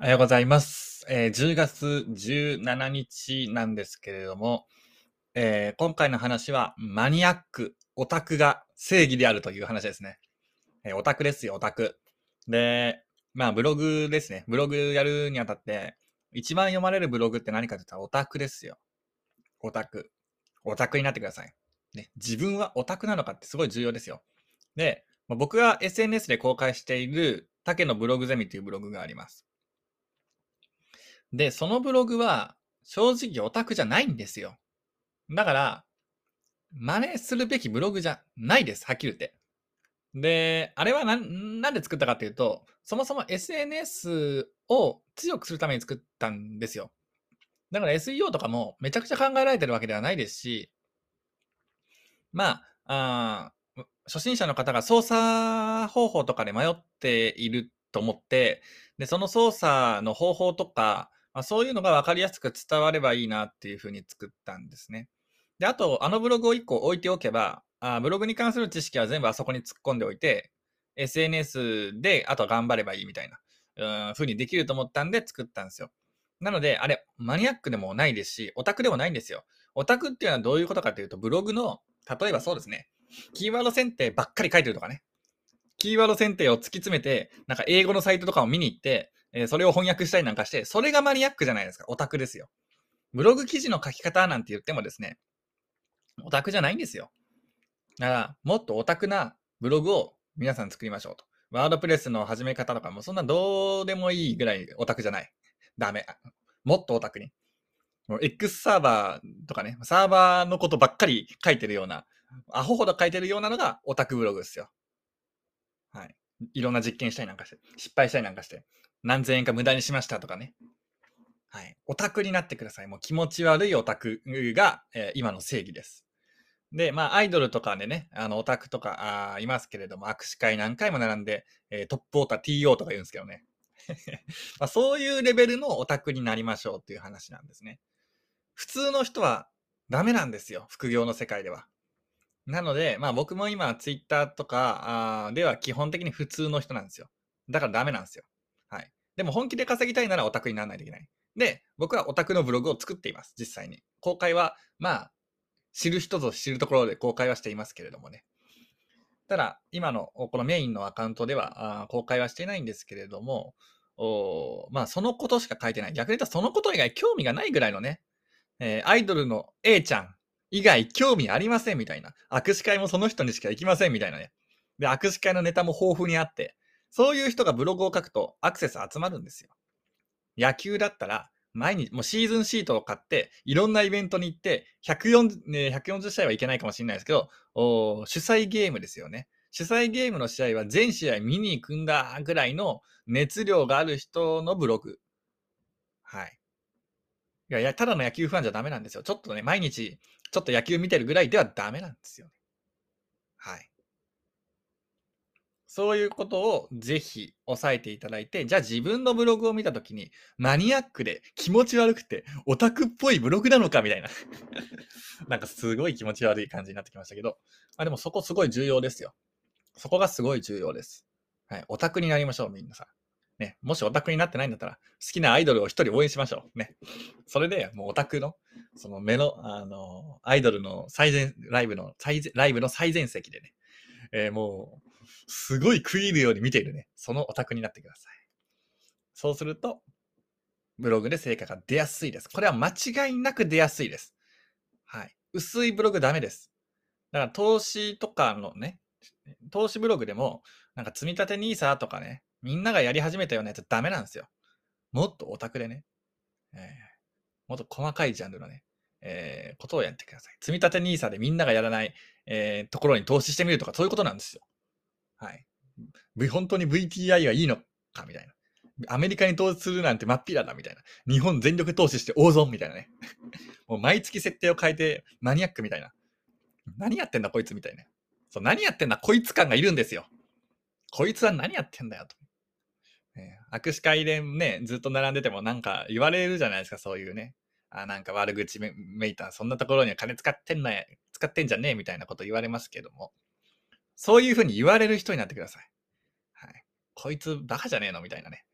おはようございます。えー10月17日なんですけれども、えー今回の話はマニアック、オタクが正義であるという話ですね。えーオタクですよ、オタク。で、まあブログですね。ブログやるにあたって、一番読まれるブログって何かって言ったらオタクですよ。オタク。オタクになってください。ね、自分はオタクなのかってすごい重要ですよ。で、僕が SNS で公開している竹のブログゼミというブログがあります。で、そのブログは正直オタクじゃないんですよ。だから、真似するべきブログじゃないです。はっきり言って。で、あれはなんなんで作ったかっていうと、そもそも SNS を強くするために作ったんですよ。だから SEO とかもめちゃくちゃ考えられてるわけではないですし、まあ、あ初心者の方が操作方法とかで迷っていると思って、で、その操作の方法とか、まあ、そういうのが分かりやすく伝わればいいなっていうふうに作ったんですね。で、あと、あのブログを1個置いておけば、あブログに関する知識は全部あそこに突っ込んでおいて、SNS であとは頑張ればいいみたいな、うん、ふうにできると思ったんで作ったんですよ。なので、あれ、マニアックでもないですし、オタクでもないんですよ。オタクっていうのはどういうことかというと、ブログの、例えばそうですね、キーワード選定ばっかり書いてるとかね。キーワード選定を突き詰めて、なんか英語のサイトとかを見に行って、えーそれを翻訳したりなんかして、それがマニアックじゃないですか。オタクですよ。ブログ記事の書き方なんて言ってもですね、オタクじゃないんですよ。だから、もっとオタクなブログを皆さん作りましょうと。ワードプレスの始め方とかもそんなどうでもいいぐらいオタクじゃない。ダメ。もっとオタクに。もう X サーバーとかね、サーバーのことばっかり書いてるような、アホほど書いてるようなのがオタクブログですよ。はい。いろんな実験したりなんかして、失敗したりなんかして、何千円か無駄にしましたとかね。はい。オタクになってください。もう気持ち悪いオタクが、えー今の正義です。で、まあ、アイドルとかでね、あの、オタクとか、あいますけれども、握手会何回も並んで、えートップオーター TO とか言うんですけどね。まあ、そういうレベルのオタクになりましょうっていう話なんですね。普通の人はダメなんですよ。副業の世界では。なので、まあ僕も今、ツイッターとかあーでは基本的に普通の人なんですよ。だからダメなんですよ。はい。でも本気で稼ぎたいならオタクにならないといけない。で、僕はオタクのブログを作っています。実際に。公開は、まあ、知る人ぞ知るところで公開はしていますけれどもね。ただ、今のこのメインのアカウントではあ公開はしていないんですけれども、おまあ、そのことしか書いてない。逆に言うとそのこと以外興味がないぐらいのね、えーアイドルの A ちゃん以外興味ありませんみたいな。握手会もその人にしか行きませんみたいなね。で、握手会のネタも豊富にあって、そういう人がブログを書くとアクセス集まるんですよ。野球だったら、毎日、もうシーズンシートを買って、いろんなイベントに行って、140、ね、140試合はいけないかもしれないですけど、主催ゲームですよね。主催ゲームの試合は全試合見に行くんだぐらいの熱量がある人のブログ。はい。いや、ただの野球ファンじゃダメなんですよ。ちょっとね、毎日、ちょっと野球見てるぐらいではダメなんですよね。はい。そういうことをぜひ押さえていただいて、じゃあ自分のブログを見たときに、マニアックで気持ち悪くて、オタクっぽいブログなのかみたいな。なんかすごい気持ち悪い感じになってきましたけど。あでもそこすごい重要ですよ。そこがすごい重要です。はい。オタクになりましょう、みんなさん。ね。もしオタクになってないんだったら、好きなアイドルを一人応援しましょう。ね。それで、もうオタクの、その目の、あの、アイドルの最前、ライブの、最前ライブの最前席でね、えーもう、すごい食い入るように見ているね、そのオタクになってください。そうすると、ブログで成果が出やすいです。これは間違いなく出やすいです。はい。薄いブログダメです。だから投資とかのね、投資ブログでも、なんか積み立て NISA とかね、みんながやり始めたようなやつダメなんですよ。もっとオタクでね、えーもっと細かいジャンルのね、えーことをやってください。積み立て NISA でみんながやらない、えーところに投資してみるとか、そういうことなんですよ。はい。本当に VTI はいいのかみたいな。アメリカに投資するなんて真っ平だみたいな。日本全力投資して大損みたいなね。もう毎月設定を変えてマニアックみたいな。何やってんだこいつみたいな。そう、何やってんだこいつ感がいるんですよ。こいつは何やってんだよと。え握手会でね、ずっと並んでてもなんか言われるじゃないですか、そういうね。あ、なんか悪口めめいた、そんなところには金使ってんな、使ってんじゃねえみたいなこと言われますけども。そういうふうに言われる人になってください。はい。こいつバカじゃねえの？みたいなね。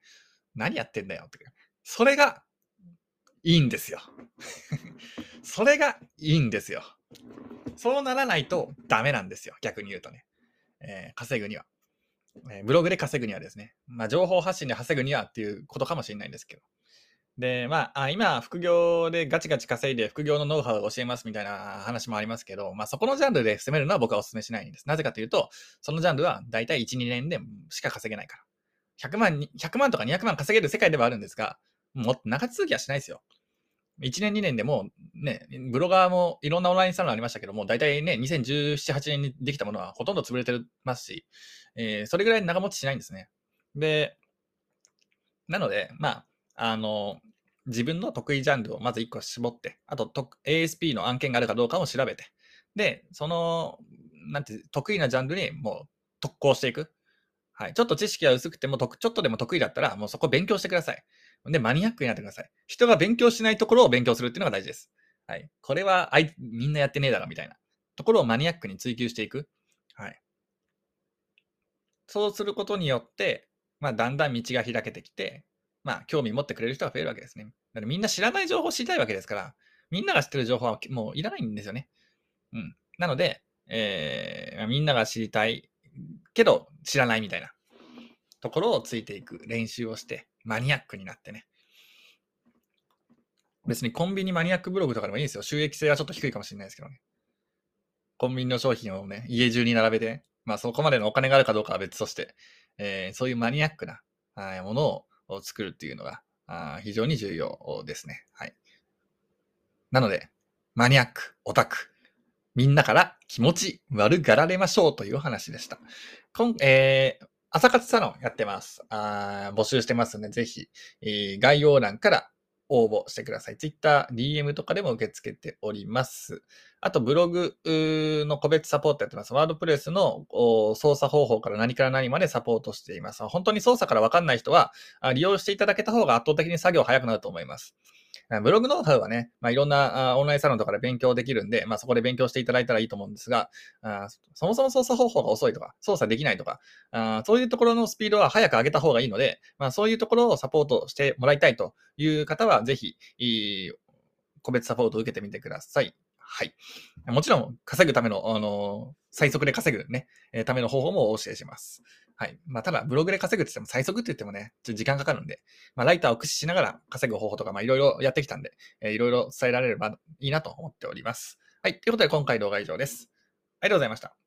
何やってんだよって。それがいいんですよ。それがいいんですよ。そうならないとダメなんですよ。逆に言うとね。えー、稼ぐには。えー、ブログで稼ぐにはですね。まあ、情報発信で稼ぐにはっていうことかもしれないんですけど。で、まあ、今、副業でガチガチ稼いで副業のノウハウを教えますみたいな話もありますけど、まあ、そこのジャンルで攻めるのは僕はお勧めしないんです。なぜかというと、そのジャンルは大体1、2年でしか稼げないから。100万、100万とか200万稼げる世界ではあるんですが、もっと長続きはしないですよ。1年2年でもね、ブロガーもいろんなオンラインサロンありましたけども、大体ね、2017、8年にできたものはほとんど潰れてますし、えー、それぐらい長持ちしないんですね。で、なので、まあ、あの、自分の得意ジャンルをまず1個絞って、あとと ASP の案件があるかどうかも調べて、で、その、なんて、得意なジャンルにもう特攻していく。はい。ちょっと知識が薄くても、ちょっとでも得意だったら、もうそこ勉強してください。で、マニアックになってください。人が勉強しないところを勉強するっていうのが大事です。はい。これは、あい、みんなやってねえだろ、みたいなところをマニアックに追求していく。はい。そうすることによって、まあ、だんだん道が開けてきて、まあ、興味持ってくれる人が増えるわけですね。だからみんな知らない情報を知りたいわけですから、みんなが知ってる情報はもういらないんですよね。うん。なので、えー、みんなが知りたいけど知らないみたいなところをついていく練習をして、マニアックになってね。別にコンビニマニアックブログとかでもいいですよ。収益性はちょっと低いかもしれないですけどね。コンビニの商品をね、家中に並べて、まあそこまでのお金があるかどうかは別として、えー、そういうマニアックなものを作るっていうのが非常に重要ですね。はい。なので、マニアック、オタク、みんなから気持ち悪がられましょうという話でした。今えー、朝活サロンやってます。あ募集してますので、ぜひ、えー、概要欄から応募してください。Twitter、DM とかでも受け付けております。あと、ブログの個別サポートやってます。ワードプレスの操作方法から何から何までサポートしています。本当に操作からわかんない人は、利用していただけた方が圧倒的に作業早くなると思います。ブログノウハウはね、まあ、いろんなオンラインサロンとかで勉強できるんで、まあ、そこで勉強していただいたらいいと思うんですが、そもそも操作方法が遅いとか、操作できないとか、そういうところのスピードは早く上げた方がいいので、まあ、そういうところをサポートしてもらいたいという方は、ぜひ、個別サポートを受けてみてください。はい。もちろん、稼ぐための、あの最速で稼ぐね、ための方法もお教えします。はい。まあ、ただ、ブログで稼ぐって言っても、最速って言ってもね、ちょっと時間かかるんで、まあ、ライターを駆使しながら稼ぐ方法とか、まあ、いろいろやってきたんで、えー、いろいろ伝えられればいいなと思っております。はい。ということで、今回動画は以上です。ありがとうございました。